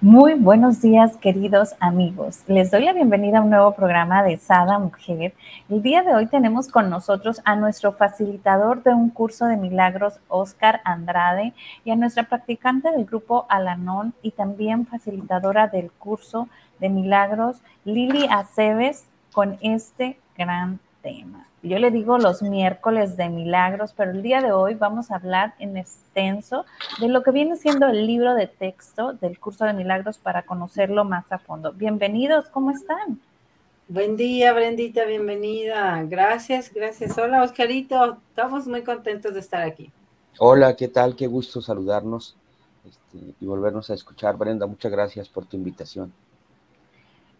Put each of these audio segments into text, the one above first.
Muy buenos días, queridos amigos. Les doy la bienvenida a un nuevo programa de Sada Mujer. El día de hoy tenemos con nosotros a nuestro facilitador de un curso de milagros, Oscar Andrade, y a nuestra practicante del grupo Alanón y también facilitadora del curso de milagros, Lili Aceves, con este gran tema. Yo le digo los miércoles de milagros, pero el día de hoy vamos a hablar en extenso de lo que viene siendo el libro de texto del curso de milagros para conocerlo más a fondo. Bienvenidos, ¿cómo están? Buen día, Brendita, bienvenida. Gracias, gracias. Hola, Oscarito. Estamos muy contentos de estar aquí. Hola, ¿qué tal? Qué gusto saludarnos este, y volvernos a escuchar. Brenda, muchas gracias por tu invitación.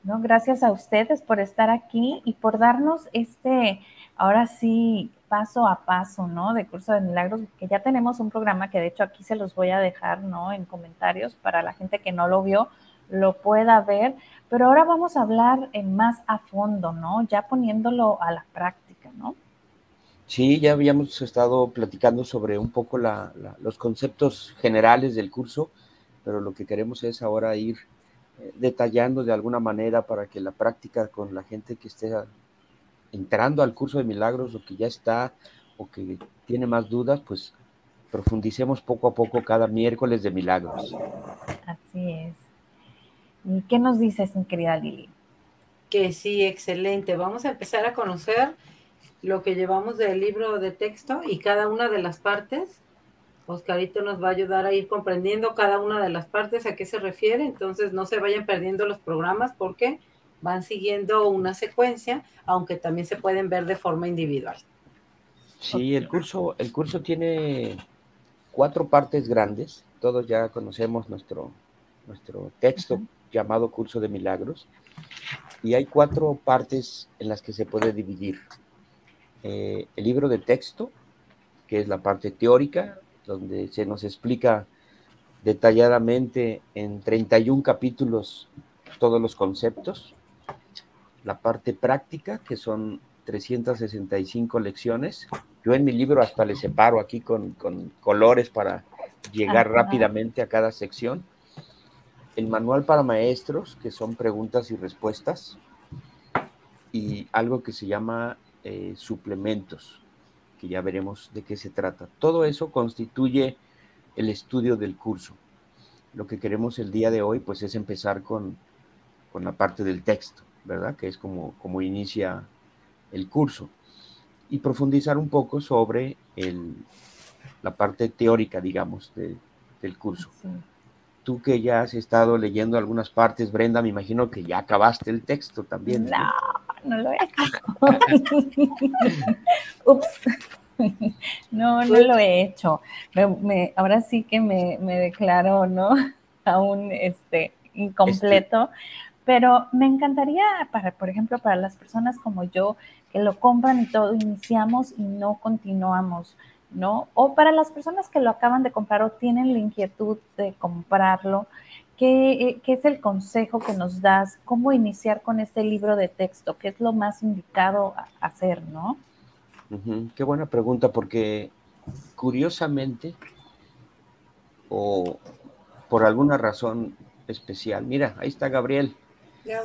No, gracias a ustedes por estar aquí y por darnos este ahora sí, paso a paso, ¿no? De Curso de Milagros, que ya tenemos un programa que de hecho aquí se los voy a dejar, ¿no? En comentarios para la gente que no lo vio, lo pueda ver. Pero ahora vamos a hablar en más a fondo, ¿no? Ya poniéndolo a la práctica, ¿no? Sí, ya habíamos estado platicando sobre un poco los conceptos generales del curso, pero lo que queremos es ahora ir eh, detallando de alguna manera para que la práctica con la gente que esté entrando al curso de milagros o que ya está o que tiene más dudas, pues profundicemos poco a poco cada miércoles de milagros. Así es. ¿Y qué nos dices, mi querida Lili? Que sí, excelente. Vamos a empezar a conocer lo que llevamos del libro de texto y cada una de las partes. Oscarito nos va a ayudar a ir comprendiendo cada una de las partes a qué se refiere, entonces no se vayan perdiendo los programas porque van siguiendo una secuencia, aunque también se pueden ver de forma individual. Sí, el curso, el curso tiene cuatro partes grandes. Todos ya conocemos nuestro, nuestro texto llamado Curso de Milagros. Y hay cuatro partes en las que se puede dividir. Eh, el libro de texto, que es la parte teórica, donde se nos explica detalladamente en 31 capítulos todos los conceptos la parte práctica, que son 365 lecciones. Yo en mi libro hasta le separo aquí con, colores para llegar rápidamente a cada sección. El manual para maestros, que son preguntas y respuestas. Y algo que se llama eh, suplementos, que ya veremos de qué se trata. Todo eso constituye el estudio del curso. Lo que queremos el día de hoy, pues, es empezar con, con la parte del texto. ¿Verdad? Que es como, como inicia el curso. Y profundizar un poco sobre el, la parte teórica, digamos, del curso. Tú que ya has estado leyendo algunas partes, Brenda, me imagino que ya acabaste el texto también. No, no, lo he acabado. Ups. No, no lo he hecho. ahora sí que me, me declaro, ¿no? Aún este, incompleto, pero me encantaría, para, por ejemplo, para las personas como yo, que lo compran y todo, iniciamos y no continuamos, ¿no? O para las personas que lo acaban de comprar o tienen la inquietud de comprarlo, ¿qué, es el consejo que nos das? ¿Cómo iniciar con este libro de texto? ¿Qué es lo más indicado a hacer, no? Qué buena pregunta, porque curiosamente, o por alguna razón especial, mira, ahí está Gabriel.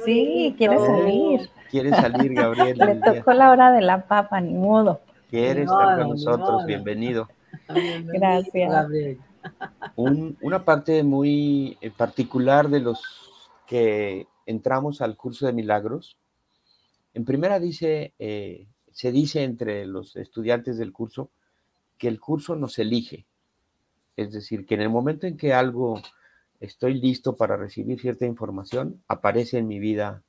Sí, quiere salir. Quiere salir, Gabriel. Le tocó la hora de la papa, ni modo. Quiere estar con nosotros, bienvenido. Gracias. una parte muy eh, particular de los que entramos al curso de milagros, en primera dice, eh, se dice entre los estudiantes del curso que el curso nos elige. Es decir, que en el momento en que algo estoy listo para recibir cierta información, aparece en mi vida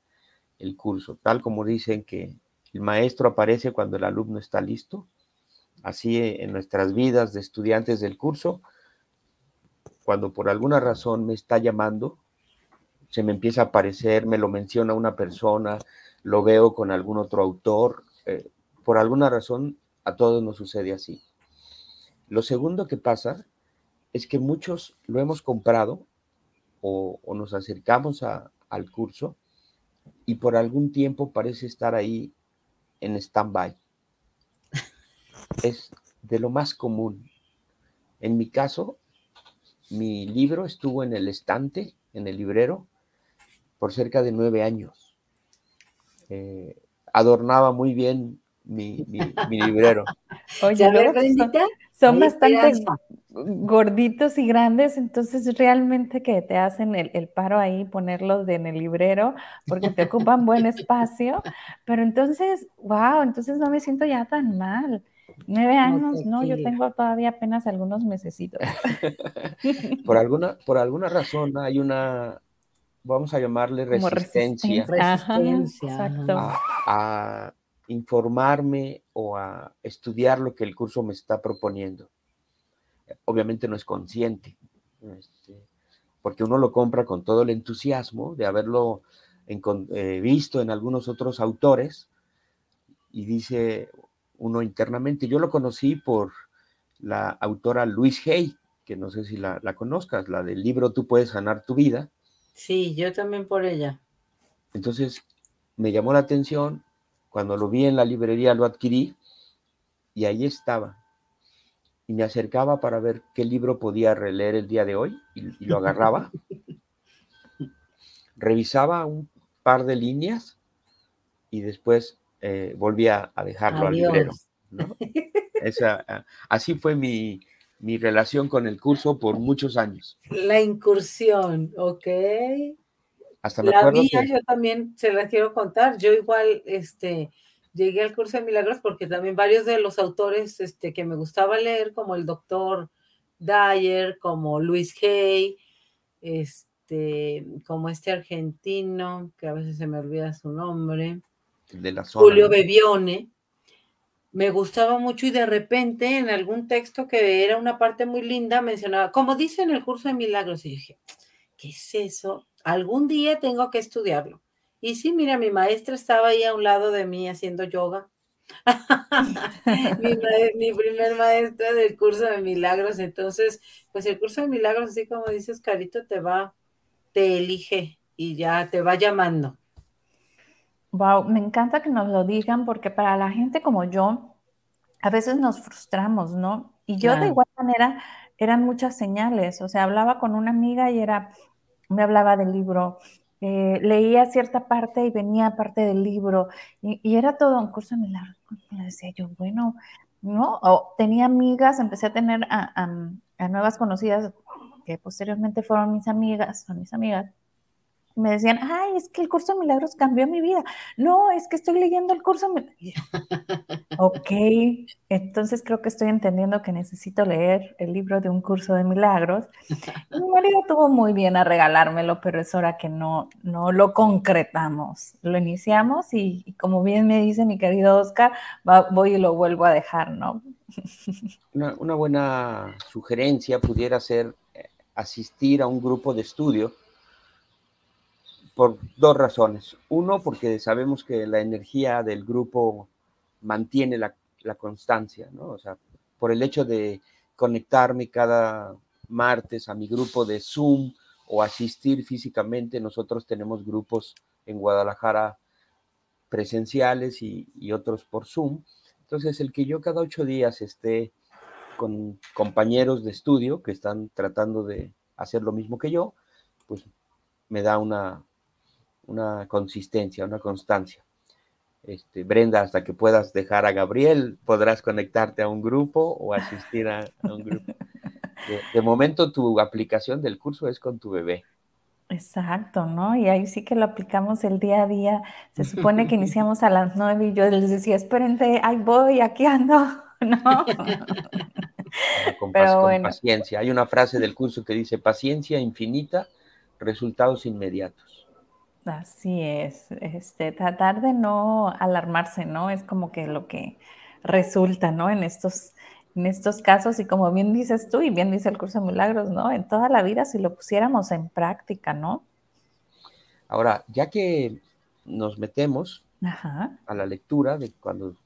el curso, tal como dicen que el maestro aparece cuando el alumno está listo, así en nuestras vidas de estudiantes del curso, cuando por alguna razón me está llamando, se me empieza a aparecer, me lo menciona una persona, lo veo con algún otro autor. Eh, por alguna razón, a todos nos sucede así. Lo segundo que pasa es que muchos lo hemos comprado o, nos acercamos al curso y por algún tiempo parece estar ahí en stand-by. Es de lo más común. En mi caso, mi libro estuvo en el estante, en el librero, por cerca de nueve años. Eh, adornaba muy bien mi, librero. Oye, son, bastante gorditos y grandes, entonces realmente que te hacen el, paro ahí, ponerlos en el librero, porque te ocupan buen espacio, pero entonces, wow, entonces no me siento ya tan mal. Nueve años, no, yo tengo todavía apenas algunos mesecitos. por, alguna, por alguna razón hay una, vamos a llamarle resistencia, A, informarme o a estudiar lo que el curso me está proponiendo. Obviamente no es consciente, este, porque uno lo compra con todo el entusiasmo de haberlo eh, visto en algunos otros autores y dice, uno internamente. Yo lo conocí por la autora Luis Hay, que no sé si la, conozcas, la del libro Tú puedes sanar tu vida. Sí, yo también por ella. Entonces me llamó la atención, cuando lo vi en la librería lo adquirí y ahí estaba. Y me acercaba para ver qué libro podía releer el día de hoy y, lo agarraba. revisaba un par de líneas y después eh, volví a, dejarlo al librero. Ah, así fue mi, relación con el curso por muchos años. La incursión, ok. Hasta me la mía yo también se la quiero contar. Yo igual, este, llegué al curso de milagros porque también varios de los autores este, que me gustaba leer, como el doctor Dyer, como Luis Hay, este, como este argentino, que a veces se me olvida su nombre, Julio Bebione, me gustaba mucho y de repente en algún texto que era una parte muy linda mencionaba, como dice en el curso de milagros, y dije, ¿qué es eso? Algún día tengo que estudiarlo. Y sí, mira, mi maestra estaba ahí a un lado de mí haciendo yoga. mi, mi, primer maestra del curso de milagros. Entonces, pues el curso de milagros, así como dices, Carito, te va, te elige y ya te va llamando. Wow, me encanta que nos lo digan porque para la gente como yo, a veces nos frustramos, ¿no? Y yo de igual manera eran muchas señales, o sea, hablaba con una amiga y era, me hablaba del libro, eh, leía cierta parte y venía parte del libro y, era todo un curso de milagros. Decía yo, bueno, ¿no? Tenía amigas, empecé a tener a nuevas conocidas que posteriormente fueron mis amigas, son mis amigas, me decían, ay, es que el curso de milagros cambió mi vida. No, es que estoy leyendo el curso. ok, entonces creo que estoy entendiendo que necesito leer el libro de un curso de milagros. mi marido tuvo muy bien a regalármelo, pero es hora que no, no lo concretamos. Lo iniciamos y, como bien me dice mi querido Oscar, voy y lo vuelvo a dejar, ¿no? una, una buena sugerencia pudiera ser eh, asistir a un grupo de estudio por dos razones. Uno, porque sabemos que la energía del grupo mantiene la, constancia, ¿no? O sea, por el hecho de conectarme cada martes a mi grupo de Zoom o asistir físicamente, nosotros tenemos grupos en Guadalajara presenciales y, y otros por Zoom. Entonces, el que yo cada ocho días esté con compañeros de estudio que están tratando de hacer lo mismo que yo, pues me da una, una consistencia, una constancia. Este, Brenda, hasta que puedas dejar a Gabriel, podrás conectarte a un grupo o asistir a, un grupo. De, momento tu aplicación del curso es con tu bebé. Exacto, ¿no? Y ahí sí que lo aplicamos el día a día. Se supone que iniciamos a las nueve y yo les decía, espérense, ahí voy, aquí ando, ¿no? con, con paciencia. Hay una frase del curso que dice, paciencia infinita, resultados inmediatos. Así es, este, tratar de no alarmarse, ¿no? Es como que lo que resulta, ¿no? En estos, en estos casos, y como bien dices tú, y bien dice el curso de milagros, ¿no? En toda la vida, si lo pusiéramos en práctica, ¿no? Ahora, ya que nos metemos a la lectura de cuando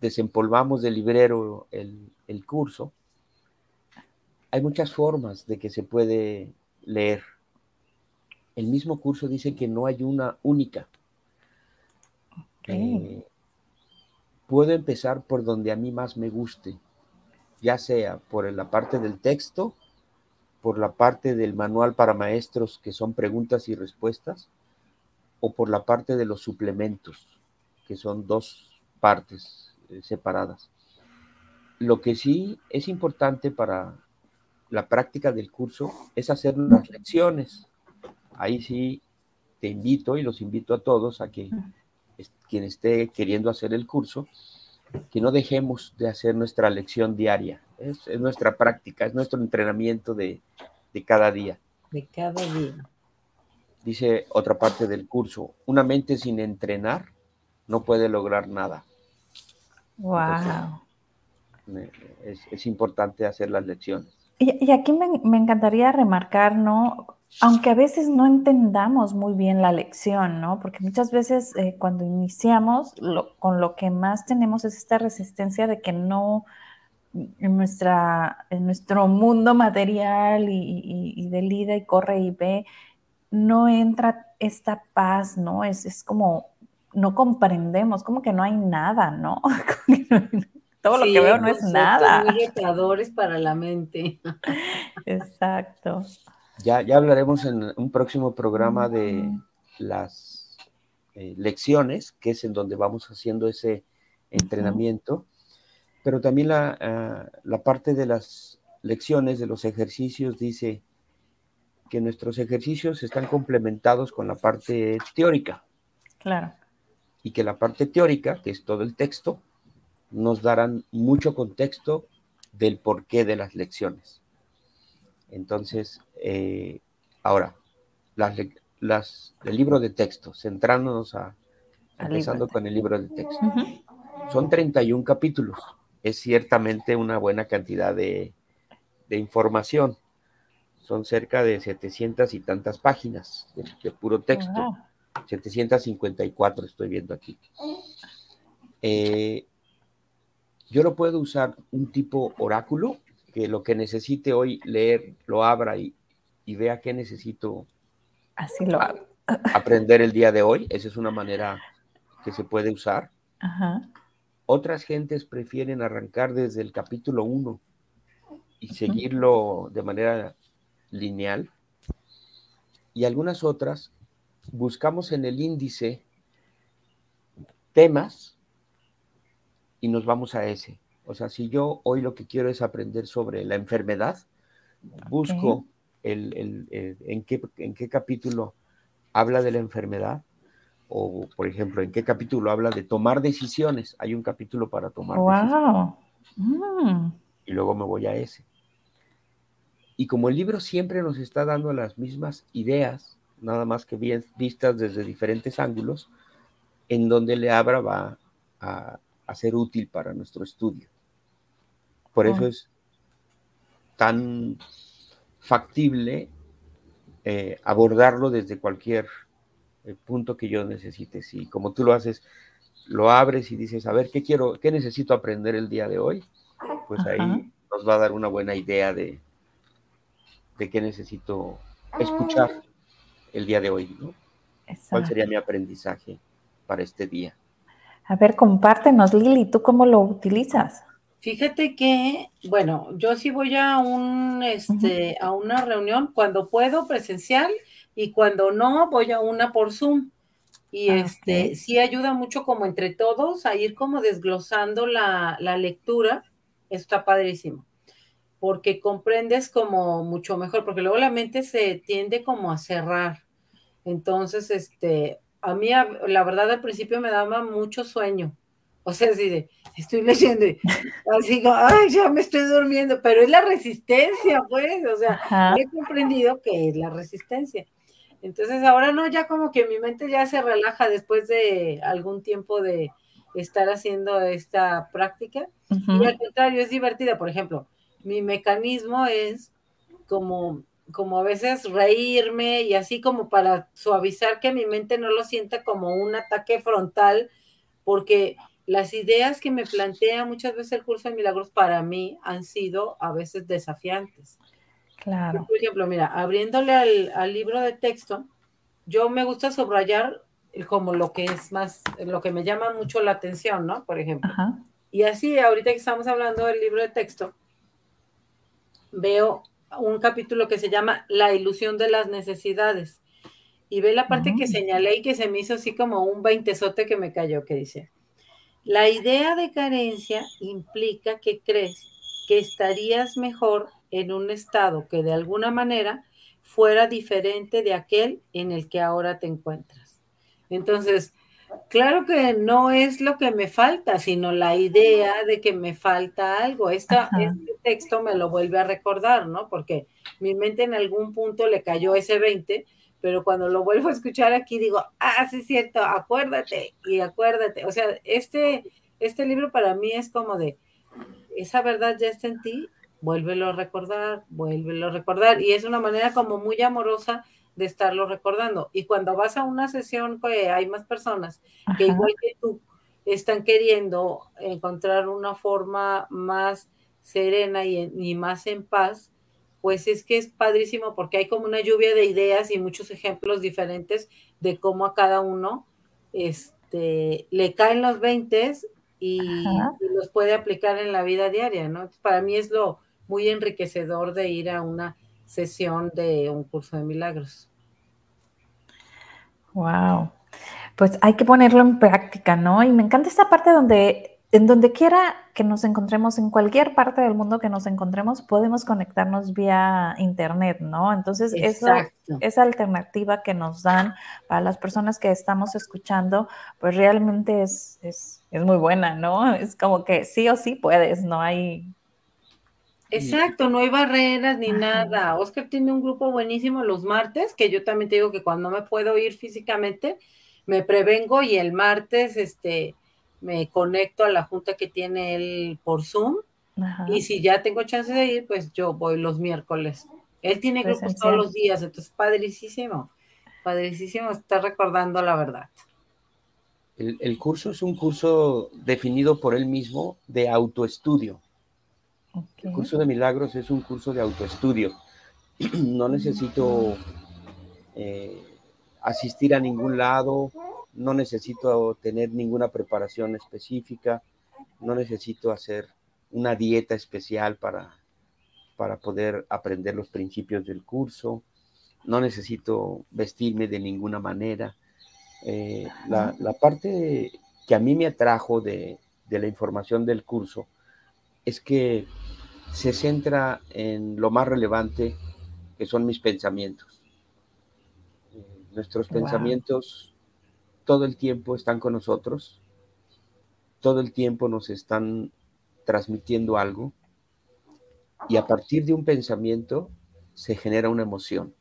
desempolvamos del librero el, el curso, hay muchas formas de que se puede leer. El mismo curso dice que no hay una única. Eh, puedo empezar por donde a mí más me guste, ya sea por la parte del texto, por la parte del manual para maestros que son preguntas y respuestas, o por la parte de los suplementos, que son dos partes eh, separadas. Lo que sí es importante para la práctica del curso es hacer las lecciones. Ahí sí te invito y los invito a todos a que quien esté queriendo hacer el curso, que no dejemos de hacer nuestra lección diaria. Es, nuestra práctica, es nuestro entrenamiento de, cada día. De cada día. Dice otra parte del curso, una mente sin entrenar no puede lograr nada. Wow. es, importante hacer las lecciones. Y, aquí me, me, encantaría remarcar, ¿no? Aunque a veces no entendamos muy bien la lección, ¿no? Porque muchas veces eh, cuando iniciamos, con lo que más tenemos es esta resistencia de que no, en, nuestra, en nuestro mundo material y, de lida y corre y ve, no entra esta paz, ¿no? Es, es como, no comprendemos, como que no hay nada, ¿no? Todo lo que veo no es nada. Muy para la mente. Exacto. Ya, ya hablaremos en un próximo programa de las eh, lecciones, que es en donde vamos haciendo ese entrenamiento, pero también la, ah, la parte de las lecciones, de los ejercicios, dice que nuestros ejercicios están complementados con la parte teórica. Claro. Y que la parte teórica, que es todo el texto, nos darán mucho contexto del porqué de las lecciones. Entonces, eh, ahora, las, las, el libro de texto, centrándonos a, empezando con el libro de texto. Son 31 capítulos. Es ciertamente una buena cantidad de, información. Son cerca de 700 y tantas páginas de, puro texto. 754 estoy viendo aquí. Eh, yo lo puedo usar un tipo oráculo que lo que necesite hoy leer lo abra y, vea qué necesito Así lo aprender el día de hoy. Esa es una manera que se puede usar. Otras gentes prefieren arrancar desde el capítulo 1 y seguirlo de manera lineal. Y algunas otras buscamos en el índice temas y nos vamos a ese. O sea, si yo hoy lo que quiero es aprender sobre la enfermedad, busco el, en, qué, en qué capítulo habla de la enfermedad, o por ejemplo, en qué capítulo habla de tomar decisiones. Hay un capítulo para tomar decisiones. Mm. Y luego me voy a ese. Y como el libro siempre nos está dando las mismas ideas, nada más que bien vistas desde diferentes ángulos, en donde le abra va a, a ser útil para nuestro estudio. Por eso es tan factible eh, abordarlo desde cualquier eh, punto que yo necesite. Si como tú lo haces, lo abres y dices, a ver, ¿qué quiero, qué necesito aprender el día de hoy? Pues ahí nos va a dar una buena idea de, de qué necesito escuchar el día de hoy, ¿no? ¿Cuál sería mi aprendizaje para este día? A ver, compártenos, Lili, ¿tú cómo lo utilizas? Fíjate que, bueno, yo sí voy a un, este, a una reunión cuando puedo presencial y cuando no voy a una por Zoom. Y ah, este, sí ayuda mucho como entre todos a ir como desglosando la, la lectura. Está padrísimo. Porque comprendes como mucho mejor, porque luego la mente se tiende como a cerrar. Entonces, este, a mí, la verdad, al principio me daba mucho sueño o sea, así de, estoy leyendo y así, ay, ya me estoy durmiendo, pero es la resistencia, pues, o sea, he comprendido que es la resistencia. Entonces ahora no, ya como que mi mente ya se relaja después de algún tiempo de estar haciendo esta práctica. Y al contrario, es divertida. Por ejemplo, mi mecanismo es como como a veces reírme y así como para suavizar que mi mente no lo sienta como un ataque frontal, porque las ideas que me plantea muchas veces el curso de milagros para mí han sido a veces desafiantes. Claro. Por ejemplo, mira, abriéndole al, libro de texto, yo me gusta subrayar como lo que es más, lo que me llama mucho la atención, ¿no? Por ejemplo. Y así, ahorita que estamos hablando del libro de texto, veo un capítulo que se llama La ilusión de las necesidades. Y ve la parte que señalé y que se me hizo así como un veintesote que me cayó, que dice, la idea de carencia implica que crees que estarías mejor en un estado que de alguna manera fuera diferente de aquel en el que ahora te encuentras. Entonces, claro que no es lo que me falta, sino la idea de que me falta algo. Esta, este texto me lo vuelve a recordar, ¿no? Porque mi mente en algún punto le cayó ese 20 pero cuando lo vuelvo a escuchar aquí digo, ah, sí es cierto, acuérdate y acuérdate. O sea, este, este libro para mí es como de, esa verdad ya está en ti, vuélvelo a recordar, vuélvelo a recordar. Y es una manera como muy amorosa de estarlo recordando. Y cuando vas a una sesión que hay más personas que igual que tú están queriendo encontrar una forma más serena y, y más en paz, pues es que es padrísimo porque hay como una lluvia de ideas y muchos ejemplos diferentes de cómo a cada uno este, le caen los 20 y, los puede aplicar en la vida diaria, ¿no? Para mí es lo muy enriquecedor de ir a una sesión de un curso de milagros. Wow. Pues hay que ponerlo en práctica, ¿no? Y me encanta esta parte donde en donde quiera que nos encontremos, en cualquier parte del mundo que nos encontremos, podemos conectarnos vía internet, ¿no? Entonces, eso, esa alternativa que nos dan para las personas que estamos escuchando, pues realmente es, es, es muy buena, ¿no? Es como que sí o sí puedes, no hay... Exacto, no hay barreras ni nada. Oscar tiene un grupo buenísimo los martes, que yo también te digo que cuando me puedo ir físicamente, me prevengo y el martes, este, me conecto a la junta que tiene él por Zoom. Y si ya tengo chance de ir, pues yo voy los miércoles. Él tiene grupos todos los días, entonces padricísimo, padricísimo está recordando la verdad. El, curso es un curso definido por él mismo de autoestudio. El curso de milagros es un curso de autoestudio. no necesito eh, asistir a ningún lado, no necesito tener ninguna preparación específica, no necesito hacer una dieta especial para, para poder aprender los principios del curso, no necesito vestirme de ninguna manera. Eh, la, parte que a mí me atrajo de, la información del curso es que se centra en lo más relevante que son mis pensamientos. Eh, nuestros pensamientos todo el tiempo están con nosotros, todo el tiempo nos están transmitiendo algo y a partir de un pensamiento se genera una emoción.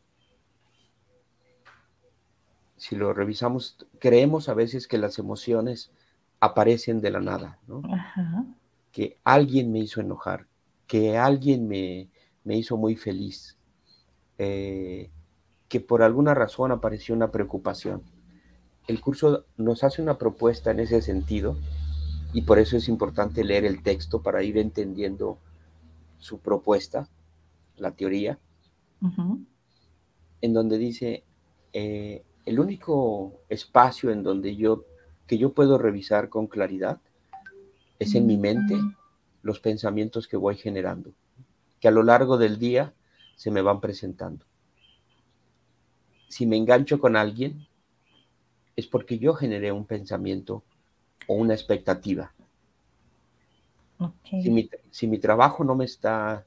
Si lo revisamos, creemos a veces que las emociones aparecen de la nada, ¿no? Que alguien me hizo enojar, que alguien me, hizo muy feliz, eh, que por alguna razón apareció una preocupación el curso nos hace una propuesta en ese sentido y por eso es importante leer el texto para ir entendiendo su propuesta, la teoría, en donde dice, eh, el único espacio en donde yo, que yo puedo revisar con claridad es en mi mente los pensamientos que voy generando, que a lo largo del día se me van presentando. Si me engancho con alguien, es porque yo generé un pensamiento o una expectativa. Si, mi, trabajo no me está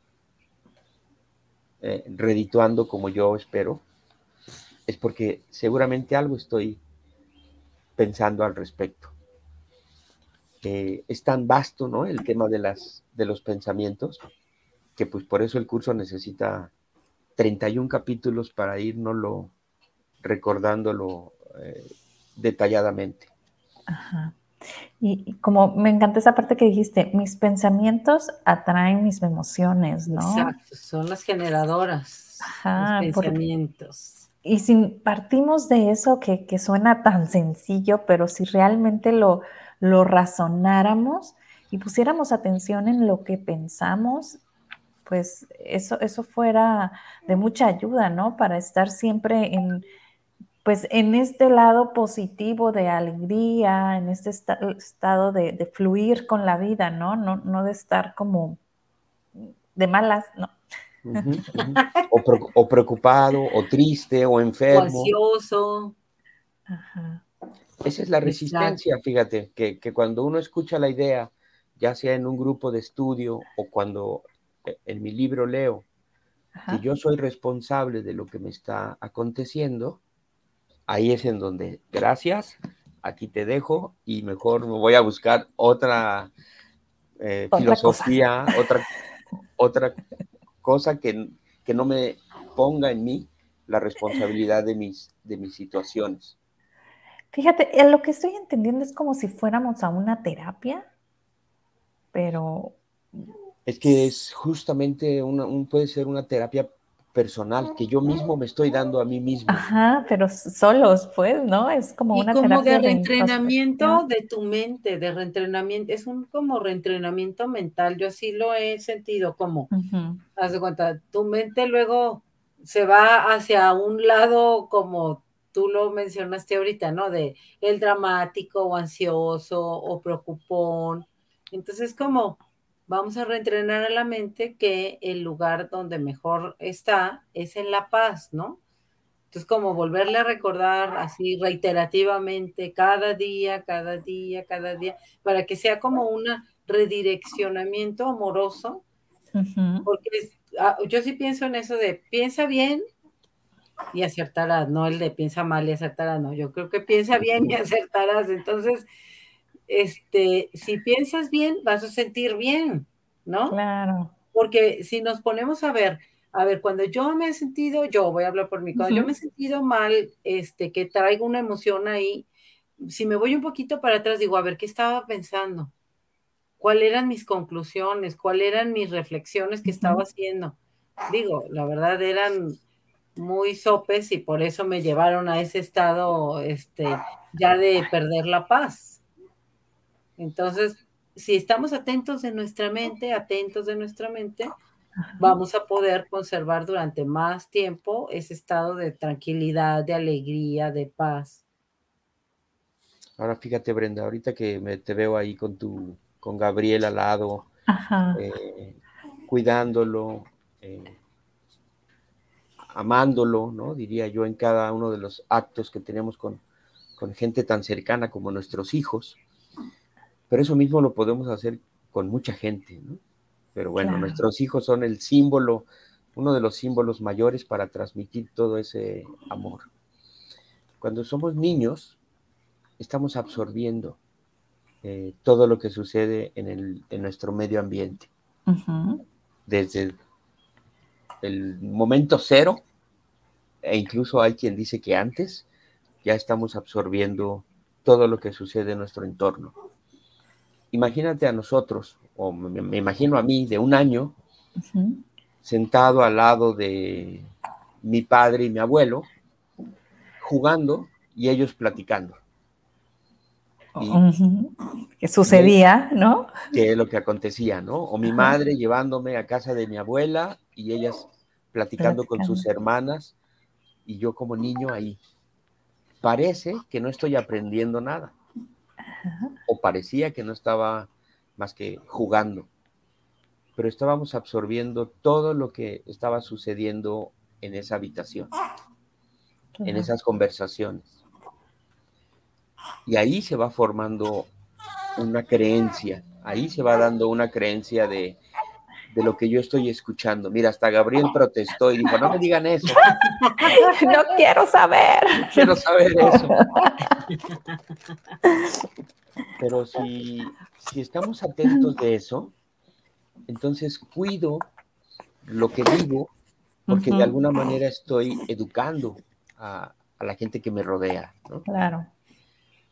eh, redituando como yo espero, es porque seguramente algo estoy pensando al respecto. es tan vasto, ¿no? El tema de, las, de los pensamientos, que pues por eso el curso necesita 31 capítulos para irnoslo recordándolo eh, detalladamente. Ajá. Y, como me encanta esa parte que dijiste, mis pensamientos atraen mis emociones, ¿no? Exacto, son las generadoras. pensamientos. y si partimos de eso que, suena tan sencillo, pero si realmente lo, lo razonáramos y pusiéramos atención en lo que pensamos, pues eso, eso fuera de mucha ayuda, ¿no? Para estar siempre en, pues en este lado positivo de alegría, en este estado de, fluir con la vida, ¿no? ¿no? No de estar como de malas, ¿no? O, preocupado, o triste, o enfermo. O ansioso. Esa es la resistencia, fíjate, que, cuando uno escucha la idea, ya sea en un grupo de estudio o cuando eh, en mi libro leo, que yo soy responsable de lo que me está aconteciendo, ahí es en donde, gracias, aquí te dejo y mejor me voy a buscar otra, eh, filosofía, otra, otra cosa que, que, no me ponga en mí la responsabilidad de mis, de mis situaciones. Fíjate, lo que estoy entendiendo es como si fuéramos a una terapia, pero... Es que es justamente una, un, puede ser una terapia personal que yo mismo me estoy dando a mí mismo. Ajá, pero solos, pues, ¿no? Es como una como de reentrenamiento de, tu mente, de reentrenamiento, es un como reentrenamiento mental, yo así lo he sentido como, haz de cuenta, tu mente luego se va hacia un lado como tú lo mencionaste ahorita, ¿no? De el dramático o ansioso o preocupón. Entonces, como vamos a reentrenar a la mente que el lugar donde mejor está es en la paz, ¿no? Entonces, como volverle a recordar así reiterativamente cada día, cada día, cada día, para que sea como un redireccionamiento amoroso, porque ah, yo sí pienso en eso de piensa bien y acertarás, no el de piensa mal y acertarás, no, yo creo que piensa bien y acertarás, entonces este, si piensas bien, vas a sentir bien, ¿no? Claro. Porque si nos ponemos a ver, a ver, cuando yo me he sentido, yo voy a hablar por mí, cuando yo me he sentido mal, este, que traigo una emoción ahí, si me voy un poquito para atrás, digo, a ver, ¿qué estaba pensando? ¿Cuáles eran mis conclusiones? ¿Cuáles eran mis reflexiones que estaba haciendo? Digo, la verdad eran muy sopes y por eso me llevaron a ese estado, este, ya de perder la paz. Entonces, si estamos atentos de nuestra mente, atentos de nuestra mente, vamos a poder conservar durante más tiempo ese estado de tranquilidad, de alegría, de paz. Ahora fíjate, Brenda, ahorita que me, te veo ahí con tu, con Gabriel al lado, eh, cuidándolo, eh, amándolo, ¿no? Diría yo, en cada uno de los actos que tenemos con, con gente tan cercana como nuestros hijos. Pero eso mismo lo podemos hacer con mucha gente, ¿no? Pero bueno, nuestros hijos son el símbolo, uno de los símbolos mayores para transmitir todo ese amor. Cuando somos niños, estamos absorbiendo eh, todo lo que sucede en, el, en nuestro medio ambiente. Desde el momento cero, e incluso hay quien dice que antes, ya estamos absorbiendo todo lo que sucede en nuestro entorno imagínate a nosotros, o me, imagino a mí de un año, sentado al lado de mi padre y mi abuelo, jugando y ellos platicando. ¿Qué sucedía, no? ¿Qué es lo que acontecía, no? O mi madre llevándome a casa de mi abuela y ellas platicando, con sus hermanas y yo como niño ahí. Parece que no estoy aprendiendo nada o parecía que no estaba más que jugando, pero estábamos absorbiendo todo lo que estaba sucediendo en esa habitación, en esas conversaciones. Y ahí se va formando una creencia, ahí se va dando una creencia de, de lo que yo estoy escuchando. Mira, hasta Gabriel protestó y dijo, no me digan eso. No quiero saber. Quiero saber eso. Pero si, si estamos atentos de eso, entonces cuido lo que digo, porque de alguna manera estoy educando a, la gente que me rodea. ¿no? Claro.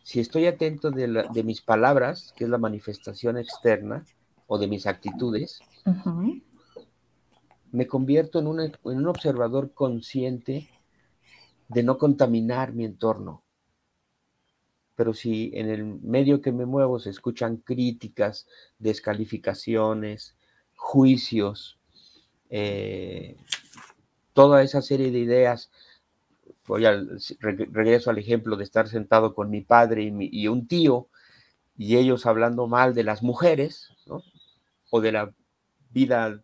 Si estoy atento de, de mis palabras, que es la manifestación externa, o de mis actitudes, me convierto en, en un observador consciente de no contaminar mi entorno. Pero si en el medio que me muevo se escuchan críticas, descalificaciones, juicios, eh, toda esa serie de ideas, voy al, regreso al ejemplo de estar sentado con mi padre y, un tío, y ellos hablando mal de las mujeres, o de la vida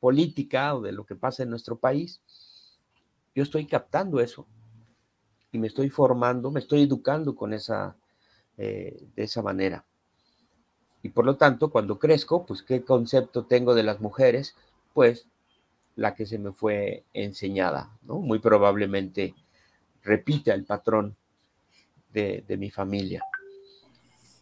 política o de lo que pasa en nuestro país, yo estoy captando eso y me estoy formando, me estoy educando con esa, eh, de esa manera. Y por lo tanto, cuando crezco, pues, ¿qué concepto tengo de las mujeres? Pues la que se me fue enseñada. Muy probablemente repita el patrón de, de mi familia.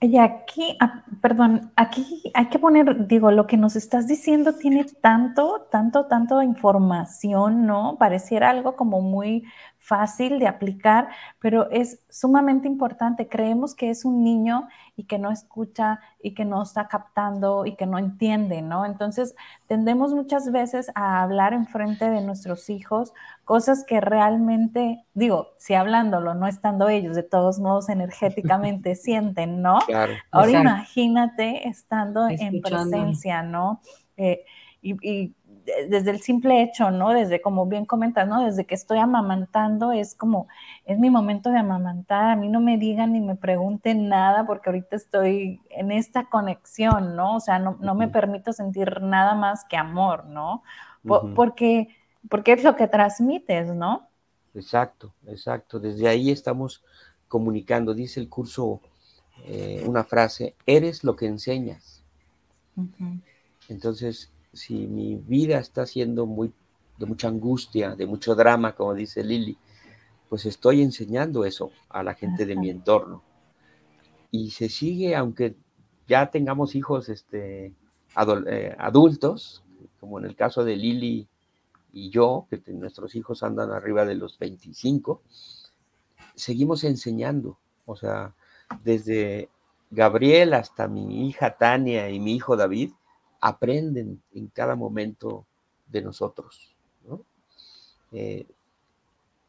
Y aquí, ah, perdón, aquí hay que poner, digo, lo que nos estás diciendo tiene tanto, tanto, tanto información, ¿no? Pareciera algo como muy fácil de aplicar, pero es sumamente importante. Creemos que es un niño y que no escucha y que no está captando y que no entiende, ¿no? Entonces, tendemos muchas veces a hablar en frente de nuestros hijos cosas que realmente, digo, si hablándolo, no estando ellos, de todos modos energéticamente sienten, ¿no? Claro, Ahora imagínate estando en presencia, ¿no? Eh, y desde el simple hecho, ¿no? Desde, como bien comentas, ¿no? Desde que estoy amamantando, es como, es mi momento de amamantar, a mí no me digan ni me pregunten nada porque ahorita estoy en esta conexión, ¿no? O sea, no, me permito sentir nada más que amor, ¿no? porque, porque es lo que transmites, ¿no? Exacto, exacto. Desde ahí estamos comunicando, dice el curso eh, una frase, eres lo que enseñas. Entonces, si mi vida está siendo muy, de mucha angustia, de mucho drama, como dice Lili, pues estoy enseñando eso a la gente de mi entorno. Y se sigue, aunque ya tengamos hijos este, eh, adultos, como en el caso de Lili y yo, que nuestros hijos andan arriba de los 25, seguimos enseñando. O sea, desde Gabriel hasta mi hija Tania y mi hijo David, aprenden en cada momento de nosotros. ¿no? Eh,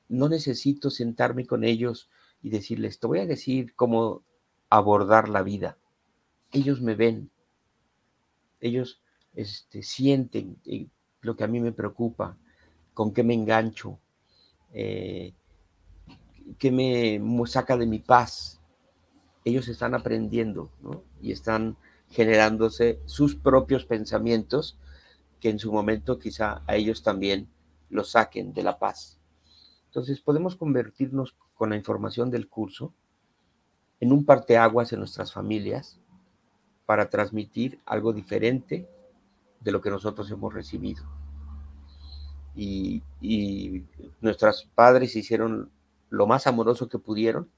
no necesito sentarme con ellos y decirles, te voy a decir cómo abordar la vida. Ellos me ven, ellos este, sienten eh, lo que a mí me preocupa, con qué me engancho, eh, qué me saca de mi paz. Ellos están aprendiendo y están generándose sus propios pensamientos que en su momento quizá a ellos también los saquen de la paz. Entonces podemos convertirnos con la información del curso en un parteaguas en nuestras familias para transmitir algo diferente de lo que nosotros hemos recibido. Y, y nuestros padres hicieron lo más amoroso que pudieron,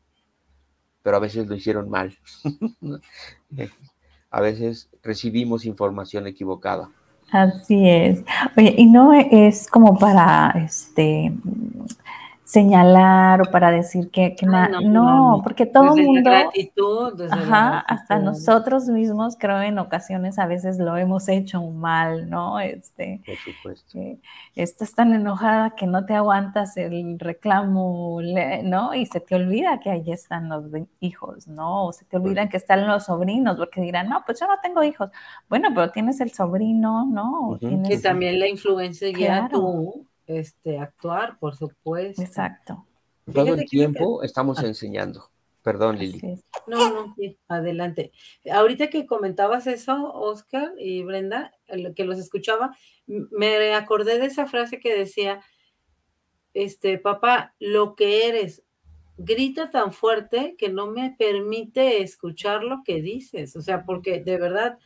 pero a veces lo hicieron mal. a veces recibimos información equivocada. Así es. Oye, y no es como para este señalar o para decir que, no, porque todo el mundo, gratitud, ajá, hasta nosotros mismos creo en ocasiones a veces lo hemos hecho mal, ¿no? Este, Por supuesto. estás tan enojada que no te aguantas el reclamo, ¿no? Y se te olvida que ahí están los hijos, ¿no? O se te olvidan que están los sobrinos, porque dirán, no, pues yo no tengo hijos. Bueno, pero tienes el sobrino, ¿no? Que también la influencia guía tú este, actuar, por supuesto. Exacto. Todo el tiempo estamos ah. enseñando. Perdón, Lili. No, no, adelante. Ahorita que comentabas eso, Oscar y Brenda, que los escuchaba, me acordé de esa frase que decía, este, papá, lo que eres, grita tan fuerte que no me permite escuchar lo que dices. O sea, porque de verdad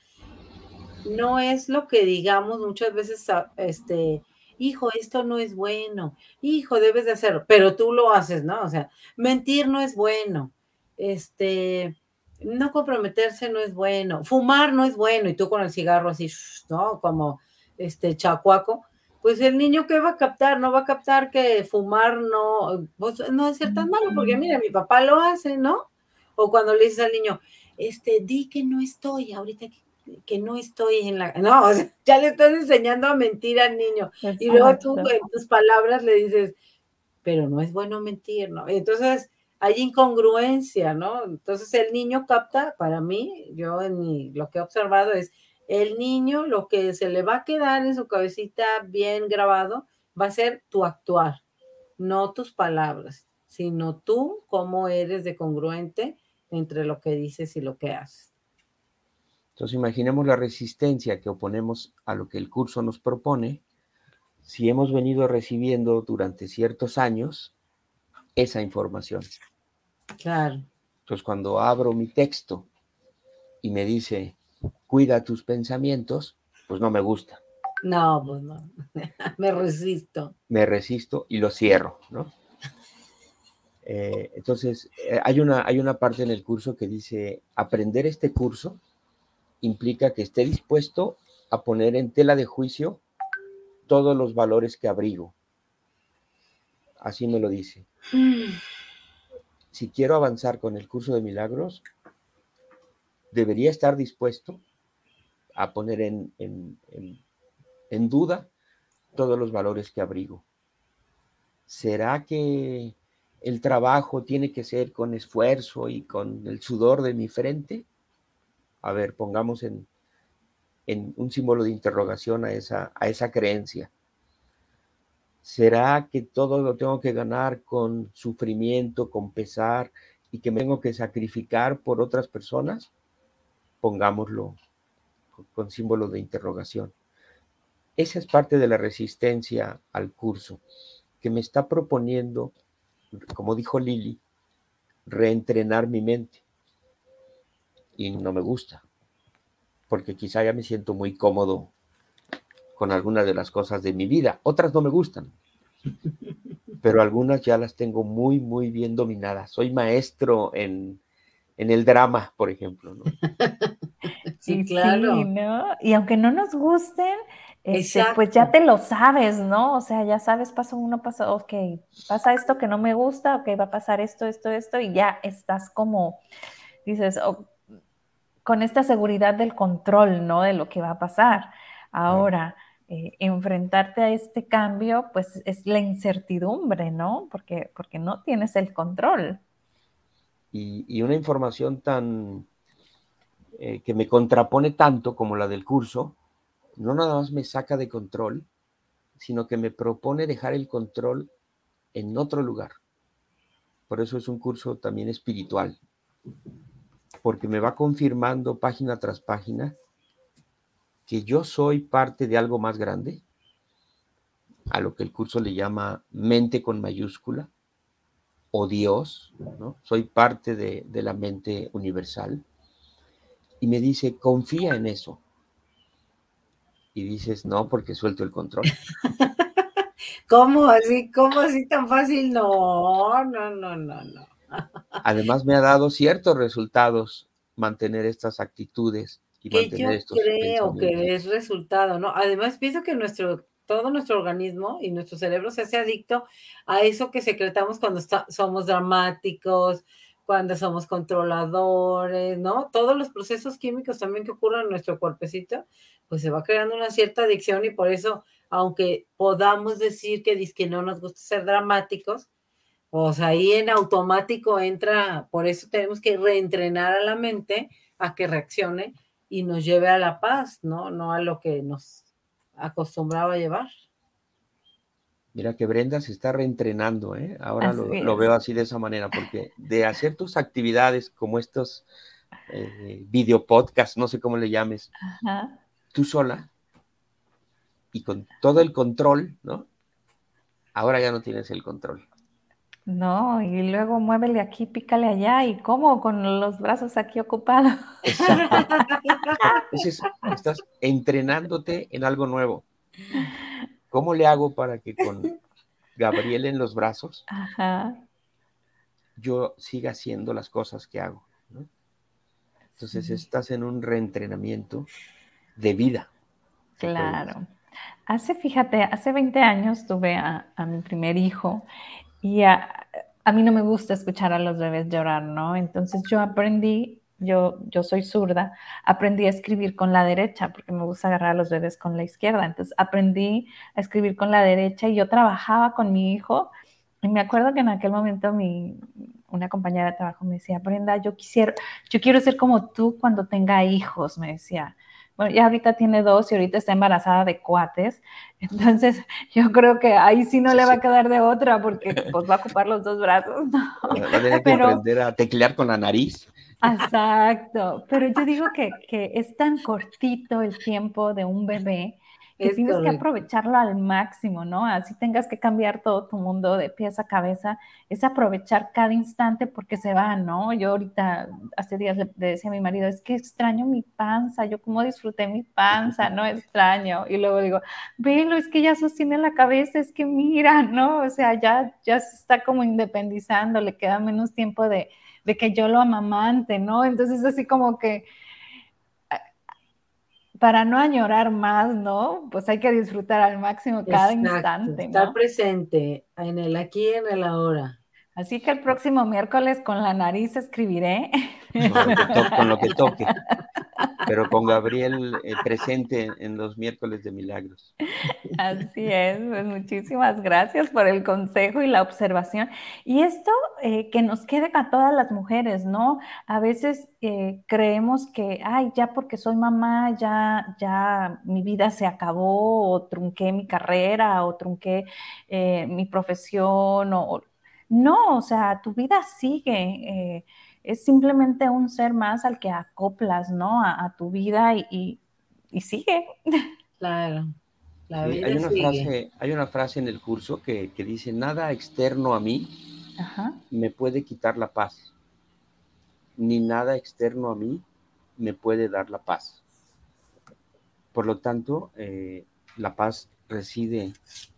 no es lo que digamos muchas veces, este, hijo, esto no es bueno, hijo, debes de hacerlo, pero tú lo haces, ¿no? O sea, mentir no es bueno, este, no comprometerse no es bueno, fumar no es bueno, y tú con el cigarro así, ¿no? Como este chacuaco, pues el niño que va a captar, no va a captar que fumar no, pues, no es ser tan malo, porque mira, mi papá lo hace, ¿no? O cuando le dices al niño, este, di que no estoy, ahorita que no estoy en la... No, ya le estás enseñando a mentir al niño. Y luego tú en tus palabras le dices, pero no es bueno mentir, ¿no? Entonces hay incongruencia, ¿no? Entonces el niño capta, para mí, yo en lo que he observado es, el niño lo que se le va a quedar en su cabecita bien grabado va a ser tu actuar, no tus palabras, sino tú cómo eres de congruente entre lo que dices y lo que haces. Entonces imaginemos la resistencia que oponemos a lo que el curso nos propone si hemos venido recibiendo durante ciertos años esa información. Claro. Entonces cuando abro mi texto y me dice, cuida tus pensamientos, pues no me gusta. No, pues no. me resisto. Me resisto y lo cierro, ¿no? Eh, entonces, eh, hay, una, hay una parte en el curso que dice, aprender este curso implica que esté dispuesto a poner en tela de juicio todos los valores que abrigo. Así me lo dice. Si quiero avanzar con el curso de milagros, debería estar dispuesto a poner en, en duda todos los valores que abrigo. ¿Será que el trabajo tiene que ser con esfuerzo y con el sudor de mi frente? A ver, pongamos en, un símbolo de interrogación a esa, a esa creencia. ¿Será que todo lo tengo que ganar con sufrimiento, con pesar y que me tengo que sacrificar por otras personas? Pongámoslo con símbolo de interrogación. Esa es parte de la resistencia al curso, que me está proponiendo, como dijo Lili, reentrenar mi mente. Y no me gusta porque quizá ya me siento muy cómodo con algunas de las cosas de mi vida. Otras no me gustan, pero algunas ya las tengo muy, muy bien dominadas. Soy maestro en, el drama, por ejemplo. Sí, claro. ¿no? Y aunque no nos gusten, este, pues ya te lo sabes, ¿no? O sea, ya sabes, paso uno, paso, ok, pasa esto que no me gusta, ok, va a pasar esto, esto, esto, y ya estás como, dices, oh, con esta seguridad del control, ¿no? De lo que va a pasar. Ahora, eh, enfrentarte a este cambio, pues es la incertidumbre, ¿no? Porque, porque no tienes el control. Y, una información tan eh, que me contrapone tanto como la del curso, no nada más me saca de control, sino que me propone dejar el control en otro lugar. Por eso es un curso también espiritual porque me va confirmando página tras página que yo soy parte de algo más grande, a lo que el curso le llama mente con mayúscula, o Dios, ¿no? Soy parte de, de la mente universal. Y me dice, confía en eso. Y dices, no, porque suelto el control. ¿Cómo así? ¿Cómo así tan fácil? No, no, no, no, no. Además me ha dado ciertos resultados mantener estas actitudes y que mantener yo creo que es resultado, ¿no? Además pienso que nuestro todo nuestro organismo y nuestro cerebro se hace adicto a eso que secretamos cuando somos dramáticos, cuando somos controladores, ¿no? Todos los procesos químicos también que ocurren en nuestro cuerpecito, pues se va creando una cierta adicción y por eso, aunque podamos decir que, que no nos gusta ser dramáticos, pues ahí en automático entra, por eso tenemos que reentrenar a la mente a que reaccione y nos lleve a la paz, ¿no? No a lo que nos acostumbraba a llevar. Mira que Brenda se está reentrenando, ¿eh? Ahora lo, veo así de esa manera, porque de hacer tus actividades como estos eh, video podcasts, no sé cómo le llames, tú sola y con todo el control, ¿no? Ahora ya no tienes el control. No, y luego muévele aquí, pícale allá, y cómo con los brazos aquí ocupados. Exacto. Entonces, estás entrenándote en algo nuevo. ¿Cómo le hago para que con Gabriel en los brazos yo siga haciendo las cosas que hago? Entonces, estás en un reentrenamiento de vida. Claro. Hace, fíjate, hace 20 años tuve a, a mi primer hijo y a, mí no me gusta escuchar a los bebés llorar, ¿no? Entonces yo aprendí yo, yo soy zurda, aprendí a escribir con la derecha porque me gusta agarrar a los bebés con la izquierda. Entonces aprendí a escribir con la derecha y yo trabajaba con mi hijo. Y me acuerdo que en aquel momento mi, una compañera de trabajo me decía, Brenda, yo quisiera, yo quiero ser como tú cuando tenga hijos, me decía. Bueno, ya ahorita tiene dos y ahorita está embarazada de cuates. Entonces, yo creo que ahí sí no le va a quedar de otra porque pues va a ocupar los dos brazos. Va a tener que aprender a teclear con la nariz. Exacto, pero yo digo que, que, es tan cortito el tiempo de un bebé que tienes que aprovecharlo al máximo, ¿no? Así tengas que cambiar todo tu mundo de pies a cabeza, es aprovechar cada instante porque se va, ¿no? Yo ahorita, hace días le, decía a mi marido, es que extraño mi panza, yo como disfruté mi panza, ¿no? Extraño. Y luego digo, velo, es que ya sostiene la cabeza, es que mira, ¿no? O sea, ya, ya se está como independizando, le queda menos tiempo de de que yo lo amamante, ¿no? Entonces así como que para no añorar más, ¿no? Pues hay que disfrutar al máximo cada instante. ¿no? Estar presente en el aquí y en el ahora. Así que el próximo miércoles con la nariz escribiré. Con lo que toque. Pero con Gabriel eh, presente en los miércoles de milagros. Así es, pues muchísimas gracias por el consejo y la observación. Y esto eh, que nos quede a todas las mujeres, ¿no? A veces eh, creemos que, ay, ya porque soy mamá, ya, ya mi vida se acabó, o trunqué mi carrera, o trunqué mi profesión, o no, o sea, tu vida sigue. Es simplemente un ser más al que acoplas, ¿no? A, tu vida y, sigue. Claro. La vida hay, una Frase, hay una frase en el curso que, dice, nada externo a mí me puede quitar la paz, ni nada externo a mí me puede dar la paz. Por lo tanto, eh, la paz reside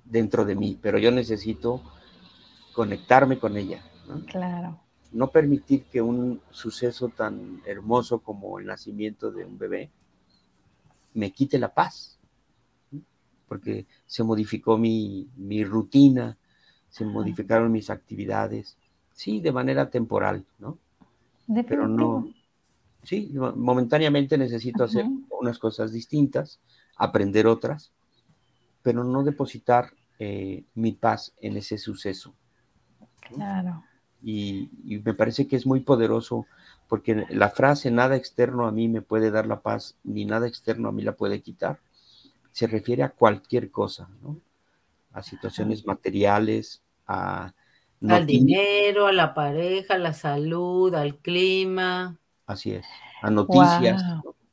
dentro de mí, pero yo necesito conectarme con ella. ¿no? Claro. No permitir que un suceso tan hermoso como el nacimiento de un bebé me quite la paz, porque se modificó mi, rutina, se modificaron mis actividades, sí, de manera temporal, ¿no? Pero no, sí, momentáneamente necesito hacer unas cosas distintas, aprender otras, pero no depositar eh, mi paz en ese suceso. Claro. Y, me parece que es muy poderoso porque la frase nada externo a mí me puede dar la paz, ni nada externo a mí la puede quitar, se refiere a cualquier cosa, ¿no? A situaciones materiales, a... al dinero, a la pareja, a la salud, al clima. Así es, a noticias.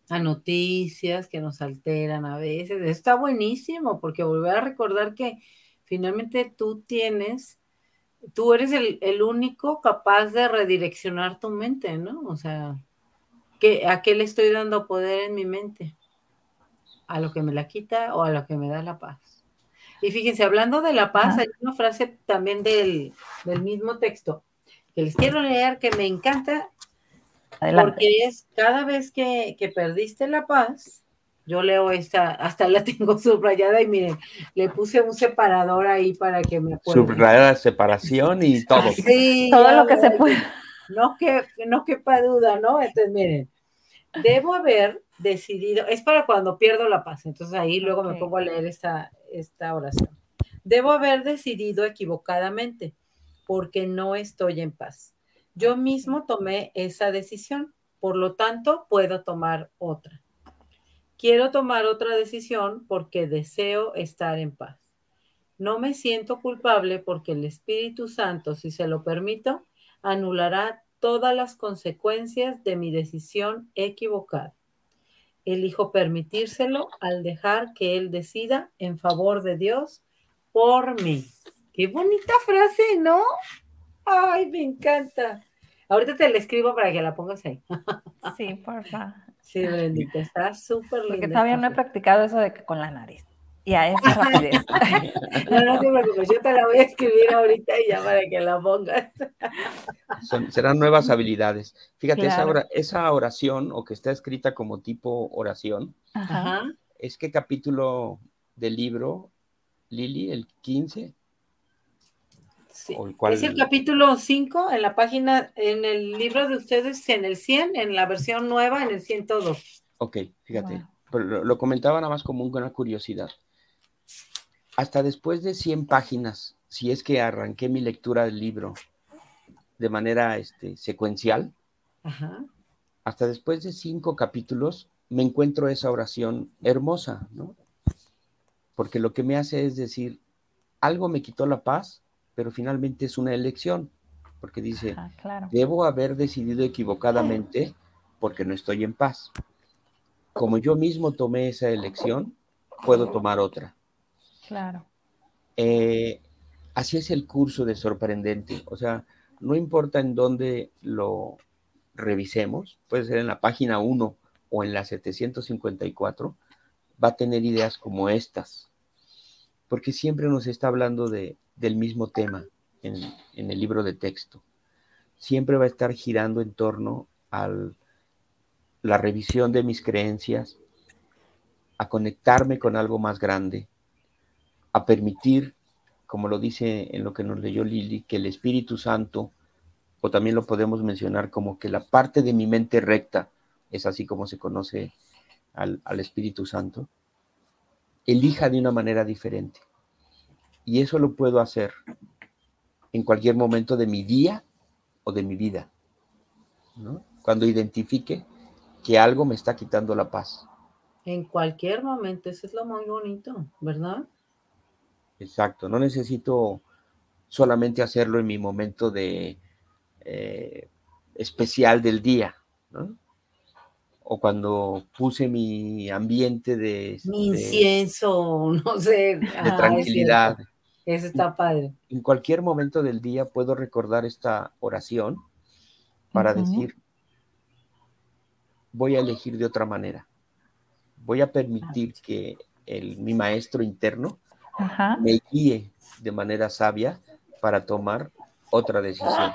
A noticias que nos alteran a veces. Está buenísimo porque volver a recordar que finalmente tú tienes tú eres el, único capaz de redireccionar tu mente, ¿no? O sea, ¿a qué le estoy dando poder en mi mente? ¿A lo que me la quita o a lo que me da la paz? Y fíjense, hablando de la paz, hay una frase también del, mismo texto que les quiero leer que me encanta, porque es cada vez que, que perdiste la paz, yo leo esta, hasta la tengo subrayada y miren, le puse un separador ahí para que me acuerde. Subrayada, separación y todo. Sí, todo lo que se puede. No, que, no quepa duda, ¿no? Entonces, miren, debo haber decidido, es para cuando pierdo la paz, entonces ahí luego me pongo a leer esta, esta oración. Debo haber decidido equivocadamente porque no estoy en paz. Yo mismo tomé esa decisión, por lo tanto puedo tomar otra. Quiero tomar otra decisión porque deseo estar en paz. No me siento culpable porque el Espíritu Santo, si se lo permito, anulará todas las consecuencias de mi decisión equivocada. Elijo permitírselo al dejar que Él decida en favor de Dios por mí. Qué bonita frase, ¿no? Ay, me encanta. Ahorita te la escribo para que la pongas ahí. Sí, por favor. Sí, bendita, está súper linda. Porque todavía no he practicado eso de que con la nariz. Y a esa rapidez. no, no te preocupes, yo te la voy a escribir ahorita y ya para que la pongas. serán nuevas habilidades. Fíjate, esa, oración, o que está escrita como tipo oración, ¿es qué capítulo del libro, Lili? ¿El 15? Es el capítulo 5 en la página, en el libro de ustedes, en el 100, en la versión nueva, en el 102. Ok, fíjate, lo, comentaba nada más como una curiosidad. Hasta después de 100 páginas, si es que arranqué mi lectura del libro de manera este, secuencial, hasta después de cinco capítulos me encuentro esa oración hermosa, ¿no? Porque lo que me hace es decir, algo me quitó la paz, pero finalmente es una elección, porque dice, debo haber decidido equivocadamente porque no estoy en paz. Como yo mismo tomé esa elección, puedo tomar otra. Claro. Eh, así es el curso de sorprendente. O sea, no importa en dónde lo revisemos, puede ser en la página 1 o en la 754, va a tener ideas como estas, porque siempre nos está hablando de, del mismo tema en, el libro de texto. Siempre va a estar girando en torno a la revisión de mis creencias, a conectarme con algo más grande, a permitir, como lo dice en lo que nos leyó Lili, que el Espíritu Santo, o también lo podemos mencionar como que la parte de mi mente recta, es así como se conoce al, al Espíritu Santo, elija de una manera diferente. Y eso lo puedo hacer en cualquier momento de mi día o de mi vida. Cuando identifique que algo me está quitando la paz. En cualquier momento, eso es lo muy bonito, ¿verdad? Exacto, no necesito solamente hacerlo en mi momento de eh, especial del día, ¿no? o cuando puse mi ambiente de... Mi incienso, no sé. De tranquilidad. Eso está padre. En cualquier momento del día puedo recordar esta oración para decir, voy a elegir de otra manera. Voy a permitir que el, mi maestro interno me guíe de manera sabia para tomar otra decisión.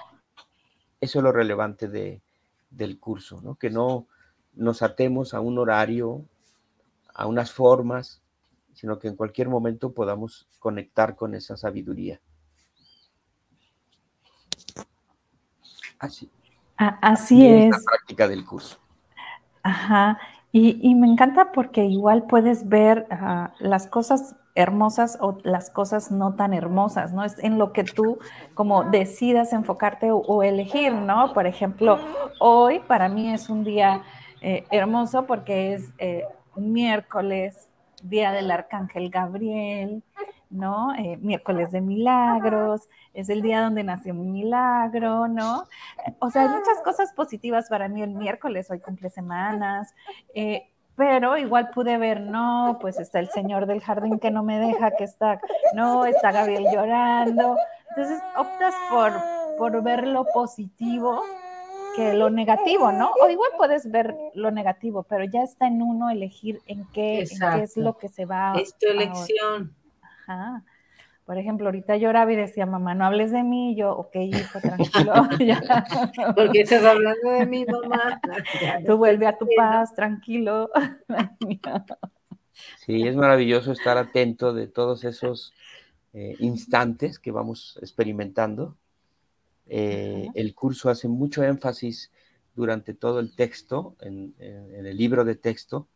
Eso es lo relevante de, del curso, ¿no? Que no nos atemos a un horario, a unas formas, sino que en cualquier momento podamos conectar con esa sabiduría. Así. así es. la práctica del curso. Ajá. Y, me encanta porque igual puedes ver ah, las cosas hermosas o las cosas no tan hermosas, ¿no? Es en lo que tú como decidas enfocarte o elegir, ¿no? Por ejemplo, hoy para mí es un día eh, hermoso porque es eh, un miércoles, día del arcángel Gabriel, ¿no? Eh, miércoles de milagros, es el día donde nació mi milagro, ¿no? O sea, hay muchas cosas positivas para mí el miércoles, hoy cumple semanas, pero igual pude ver, no, pues está el señor del jardín que no me deja, que está, no, está Gabriel llorando. Entonces optas por, por ver lo positivo que lo negativo, ¿no? O igual puedes ver lo negativo, pero ya está en uno elegir en qué, es lo que se va. Es tu elección. Ajá. Por ejemplo, ahorita lloraba y decía, mamá, no hables de mí. yo, ok, hijo, tranquilo. Porque estás hablando de mí, mamá. Tú vuelve a tu paz, tranquilo. sí, es maravilloso estar atento de todos esos eh, instantes que vamos experimentando eh, el curso hace mucho énfasis durante todo el texto, en, el libro de texto,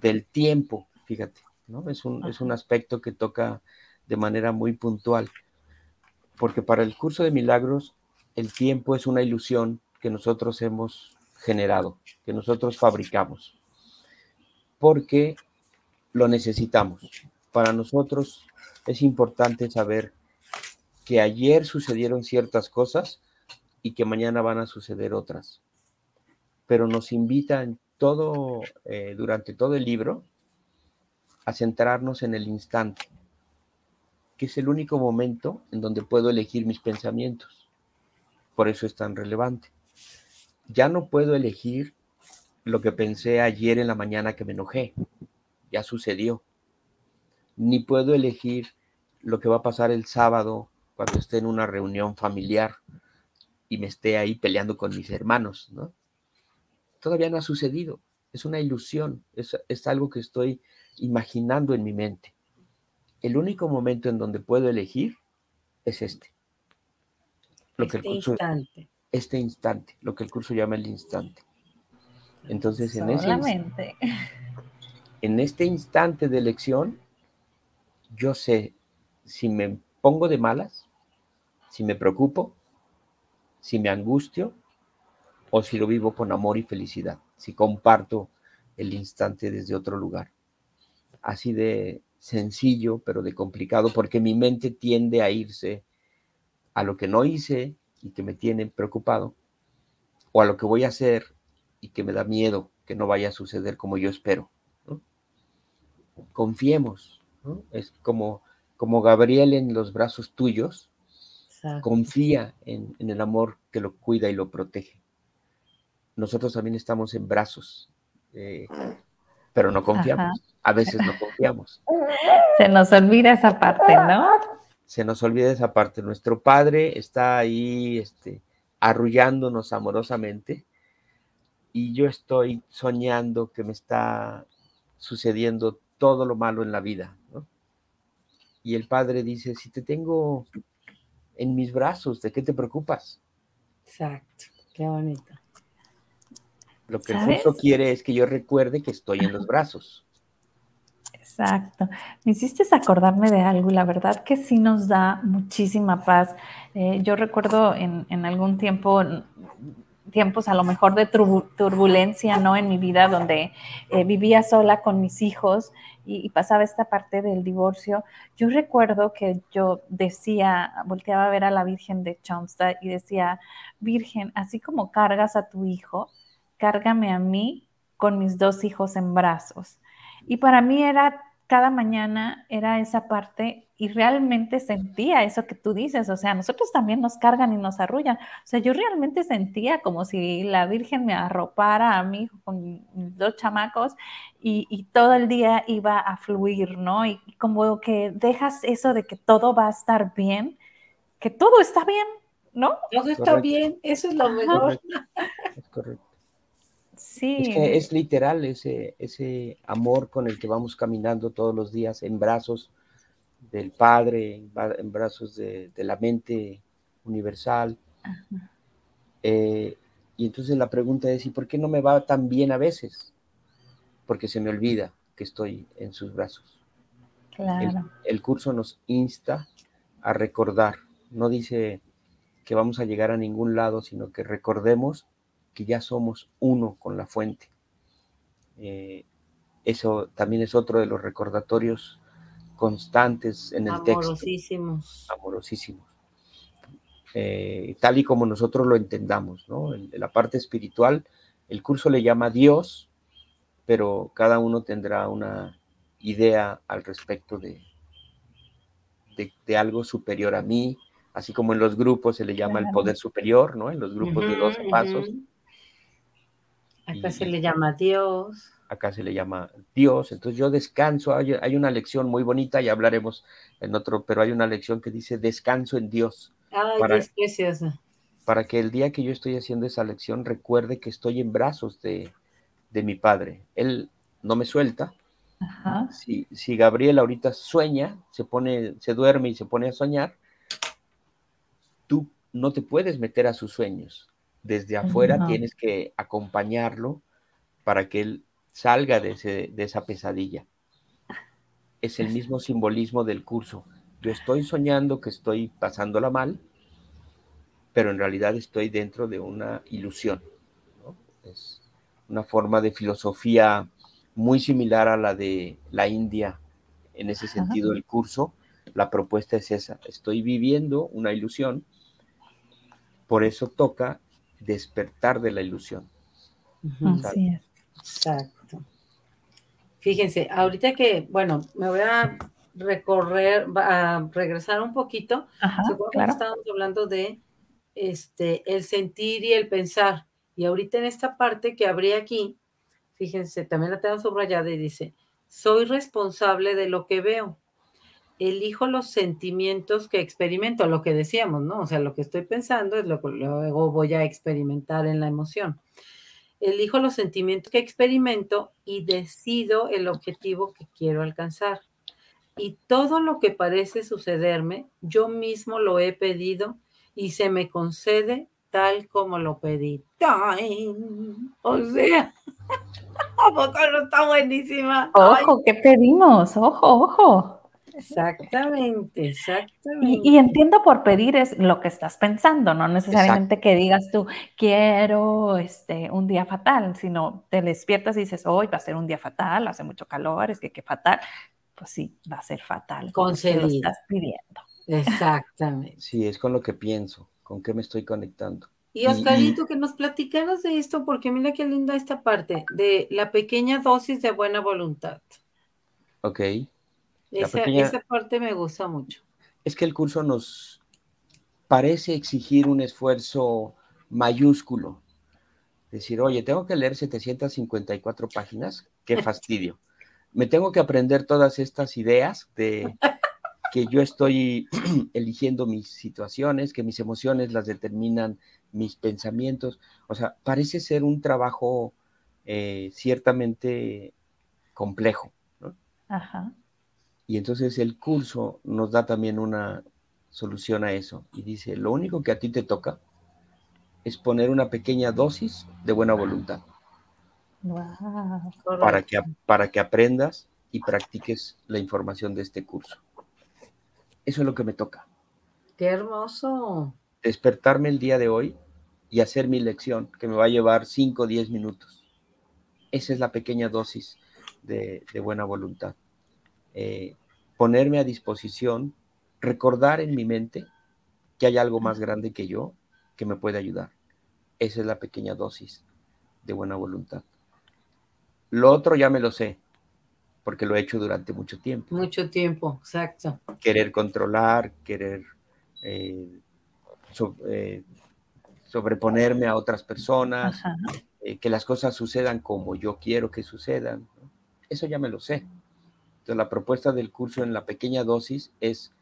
del tiempo, fíjate, ¿no? Es un, es un aspecto que toca de manera muy puntual, porque para el curso de milagros, el tiempo es una ilusión que nosotros hemos generado, que nosotros fabricamos, porque lo necesitamos. Para nosotros es importante saber que ayer sucedieron ciertas cosas y que mañana van a suceder otras. Pero nos invita en todo, eh, durante todo el libro, a centrarnos en el instante, que es el único momento en donde puedo elegir mis pensamientos. Por eso es tan relevante. Ya no puedo elegir lo que pensé ayer en la mañana que me enojé. Ya sucedió. Ni puedo elegir lo que va a pasar el sábado cuando esté en una reunión familiar y me esté ahí peleando con mis hermanos, ¿no? Todavía no ha sucedido, es una ilusión, es, es algo que estoy imaginando en mi mente. El único momento en donde puedo elegir es este, Lo que el Este curso, instante. este instante, lo que el curso llama el instante. Entonces, en ese, en este instante de elección, yo sé si me pongo de malas, si me preocupo, si me angustio o si lo vivo con amor y felicidad, si comparto el instante desde otro lugar. Así de sencillo, pero de complicado, porque mi mente tiende a irse a lo que no hice y que me tiene preocupado, o a lo que voy a hacer y que me da miedo que no vaya a suceder como yo espero. Confiemos, es como, como Gabriel en los brazos tuyos, Exacto. confía en, en el amor que lo cuida y lo protege. Nosotros también estamos en brazos, eh, pero no confiamos. A veces no confiamos. Se nos olvida esa parte, ¿no? Se nos olvida esa parte. Nuestro Padre está ahí este, arrullándonos amorosamente y yo estoy soñando que me está sucediendo todo lo malo en la vida. ¿no? Y el Padre dice, si te tengo en mis brazos, ¿de qué te preocupas? Exacto. Qué bonito. Lo que el curso quiere es que yo recuerde que estoy en los brazos. Exacto. Me hiciste acordarme de algo y la verdad que sí nos da muchísima paz. Eh, yo recuerdo en, en algún tiempo, tiempos a lo mejor de turbu- turbulencia, ¿no? En mi vida, donde eh, vivía sola con mis hijos y, y pasaba esta parte del divorcio. Yo recuerdo que yo decía, volteaba a ver a la Virgen de Chomstad y decía, Virgen, así como cargas a tu hijo, cárgame a mí con mis dos hijos en brazos. Y para mí era, cada mañana era esa parte y realmente sentía eso que tú dices, o sea, nosotros también nos cargan y nos arrullan. O sea, yo realmente sentía como si la Virgen me arropara a mí con mis dos chamacos y, y todo el día iba a fluir, ¿no? Y como que dejas eso de que todo va a estar bien, que todo está bien, ¿no? Todo está Correcto. bien. Eso es lo mejor. Es correcto. Sí. Es que es literal ese, ese amor con el que vamos caminando todos los días en brazos del Padre, en, brazos de, de la mente universal. Eh, y entonces la pregunta es, ¿y por qué no me va tan bien a veces? Porque se me olvida que estoy en sus brazos. El, Claro. el curso nos insta a recordar, no dice que vamos a llegar a ningún lado, sino que recordemos que ya somos uno con la fuente. Eh, eso también es otro de los recordatorios constantes en el texto, Amorosísimos. amorosísimos. Eh, tal y como nosotros lo entendamos, ¿no? En, en la parte espiritual, el curso le llama Dios, pero cada uno tendrá una idea al respecto de, de, de algo superior a mí, así como en los grupos se le llama el poder superior, ¿no? En los grupos de 12 Ujú, pasos. Acá Y- se le llama Dios. acá se le llama Dios. Entonces yo descanso, hay, hay una lección muy bonita, ya hablaremos en otro, pero hay una lección que dice descanso en Dios, Ay, Para- es preciosa. para que el día que yo estoy haciendo esa lección recuerde que estoy en brazos de, de mi Padre. Él no me suelta. Ajá. Si, si Gabriel ahorita sueña, se pone, se duerme y se pone a soñar, tú no te puedes meter a sus sueños. Desde afuera No. tienes que acompañarlo para que él salga de, ese- de esa pesadilla. Es el mismo simbolismo del curso. Yo estoy soñando que estoy pasándola mal, pero en realidad estoy dentro de una ilusión. ¿no? Es una forma de filosofía muy similar a la de la India en ese Ajá. sentido del curso. La propuesta es esa. Estoy viviendo una ilusión, por eso toca despertar de la ilusión. Así es. Exacto. Fíjense, ahorita que, bueno, me voy a recorrer, a regresar un poquito. Ajá, ¿Se acuerdan que claro. estábamos hablando de este, el sentir y el pensar? Y ahorita en esta parte que abrí aquí, fíjense, también la tengo subrayada y dice, soy responsable de lo que veo. Elijo los sentimientos que experimento, lo que decíamos, ¿no? O sea, lo que estoy pensando es lo que luego voy a experimentar en la emoción. Elijo los sentimientos que experimento y decido el objetivo que quiero alcanzar. Y todo lo que parece sucederme, yo mismo lo he pedido y se me concede tal como lo pedí. O sea, ¿a poco no está buenísima? Ojo, ¿qué pedimos? Ojo, ojo. Exactamente, exactamente. Y, entiendo por pedir es lo que estás pensando, no necesariamente que digas tú, quiero este, un día fatal, sino te despiertas y dices, hoy va a ser un día fatal, hace mucho calor, es que qué fatal. Pues sí, va a ser fatal. Concedido. Lo estás pidiendo. Exactamente. Sí, es con lo que pienso, con qué me estoy conectando. Y Oscarito, que nos platicaras de esto, porque mira qué linda esta parte, de la pequeña dosis de buena voluntad. Ok. Esa, parte me gusta mucho. Es que el curso nos parece exigir un esfuerzo mayúsculo. Decir, oye, tengo que leer 754 páginas, qué fastidio. Me tengo que aprender todas estas ideas de que yo estoy eligiendo mis situaciones, que mis emociones las determinan mis pensamientos. O sea, parece ser un trabajo eh, ciertamente complejo. ¿no? Ajá. Y entonces el curso nos da también una solución a eso. Y dice, lo único que a ti te toca es poner una pequeña dosis de buena voluntad. Para, que, para que aprendas y practiques la información de este curso. Eso es lo que me toca. Qué hermoso. Despertarme el día de hoy y hacer mi lección, que me va a llevar 5 o 10 minutos. Esa es la pequeña dosis de, buena voluntad. Eh, ponerme a disposición, recordar en mi mente que hay algo más grande que yo que me puede ayudar. Esa es la pequeña dosis de buena voluntad. Lo otro ya me lo sé, porque lo he hecho durante mucho tiempo. Mucho tiempo, exacto. Querer controlar, querer eh, eh, sobreponerme a otras personas, eh, que las cosas sucedan como yo quiero que sucedan. Eso ya me lo sé la propuesta del curso en la pequeña dosis es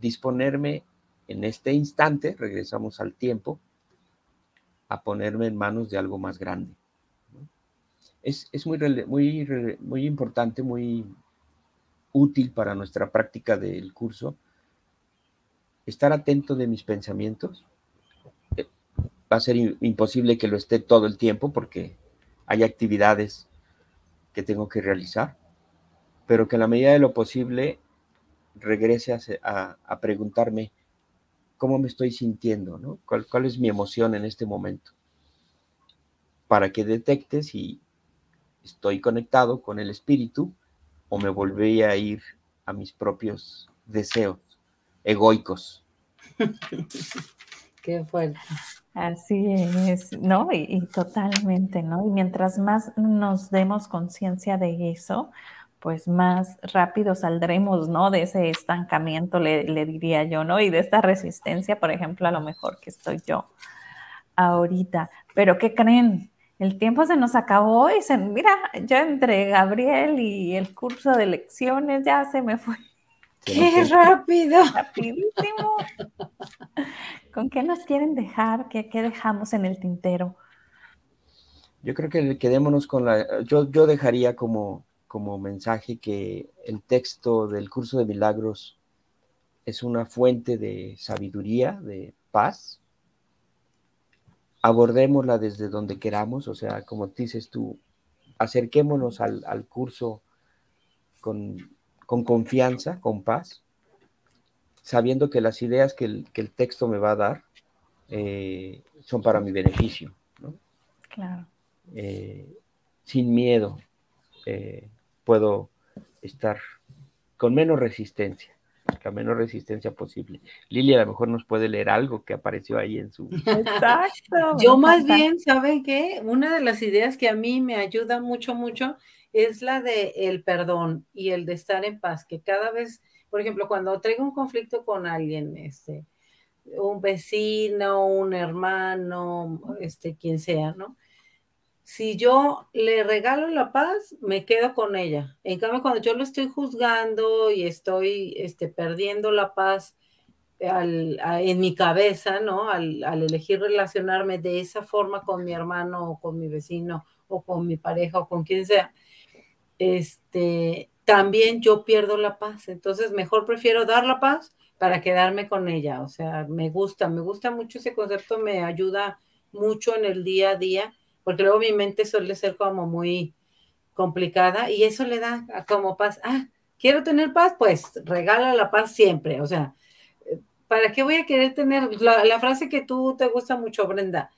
disponerme en este instante, regresamos al tiempo, a ponerme en manos de algo más grande. Es, muy, muy, muy importante, muy útil para nuestra práctica del curso estar atento de mis pensamientos. Eh, va a ser imposible que lo esté todo el tiempo porque hay actividades que tengo que realizar pero que en la medida de lo posible regrese a, preguntarme cómo me estoy sintiendo, ¿no? ¿Cuál, ¿Cuál, es mi emoción en este momento? Para que detecte si estoy conectado con el espíritu o me volví a ir a mis propios deseos egoicos. Qué fuerte. Así es, ¿no? Y, y, totalmente, ¿no? Y mientras más nos demos conciencia de eso, pues más rápido saldremos, ¿no? De ese estancamiento, le, diría yo, ¿no? Y de esta resistencia, por ejemplo, a lo mejor que estoy yo ahorita. Pero ¿qué creen? El tiempo se nos acabó y se, mira, yo entre Gabriel y el curso de lecciones ya se me fue. ¡Qué rápido! Rapidísimo. ¿Con qué nos quieren dejar? ¿Qué, qué dejamos en el tintero? Yo creo que quedémonos con la, yo, yo dejaría como como mensaje que el texto del curso de milagros es una fuente de sabiduría, de paz. Abordémosla desde donde queramos, o sea, como dices tú, acerquémonos al, curso con, confianza, con paz, sabiendo que las ideas que el, texto me va a dar eh, son para mi beneficio. Claro. Eh, sin miedo. Eh, puedo estar con menos resistencia, la menos resistencia posible. Lili a lo mejor nos puede leer algo que apareció ahí en su... Exacto. Yo más bien, ¿saben qué? Una de las ideas que a mí me ayuda mucho, mucho, es la de el perdón y el de estar en paz, que cada vez, por ejemplo, cuando traigo un conflicto con alguien, este, un vecino, un hermano, este, quien sea, ¿no? Si yo le regalo la paz, me quedo con ella. En cambio, cuando yo lo estoy juzgando y estoy este, perdiendo la paz en mi cabeza, ¿no? Al, elegir relacionarme de esa forma con mi hermano o con mi vecino o con mi pareja o con quien sea, este, también yo pierdo la paz. Entonces, mejor prefiero dar la paz para quedarme con ella. O sea, me gusta, me gusta mucho ese concepto, me ayuda mucho en el día a día, porque luego mi mente suele ser como muy complicada y eso le da como paz. Ah, quiero tener paz, pues regala la paz siempre. O sea, ¿para qué voy a querer tener la, frase que tú te gusta mucho, Brenda?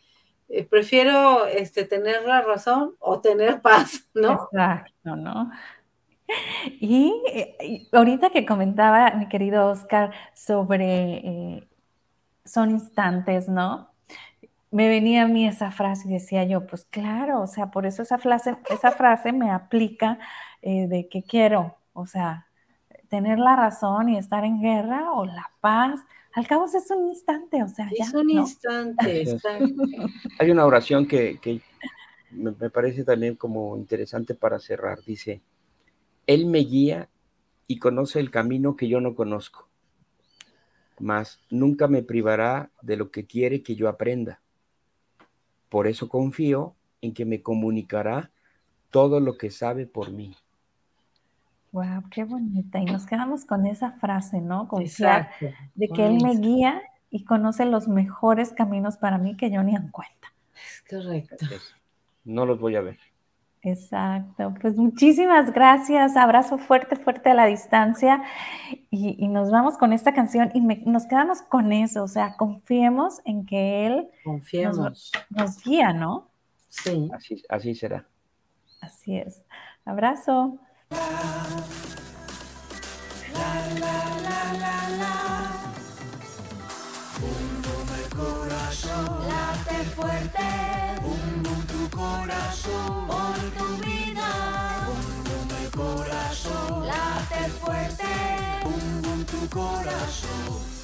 Eh, prefiero este, tener la razón o tener paz, ¿no? Exacto, ¿no? Y, ahorita que comentaba mi querido Oscar sobre eh, son instantes, ¿no? Me venía a mí esa frase y decía yo, pues claro, o sea, por eso esa frase, esa frase me aplica eh, de que quiero, o sea, tener la razón y estar en guerra o la paz. Al cabo es un instante, o sea, ya. Es un instante. Hay una oración que, que me parece también como interesante para cerrar. Dice, él me guía y conoce el camino que yo no conozco, mas nunca me privará de lo que quiere que yo aprenda. Por eso confío en que me comunicará todo lo que sabe por mí. Wow, qué bonita. Y nos quedamos con esa frase, ¿no? Confiar de que Él me guía y conoce los mejores caminos para mí que yo ni en cuenta. Es correcto. No los voy a ver. Exacto, pues muchísimas gracias, abrazo fuerte, fuerte a la distancia y, nos vamos con esta canción y nos quedamos con eso, o sea, confiemos en que Él Nos, nos, guía, ¿no? Sí. Así, así será. Así es. Abrazo. late fuerte. Bum, tu corazón.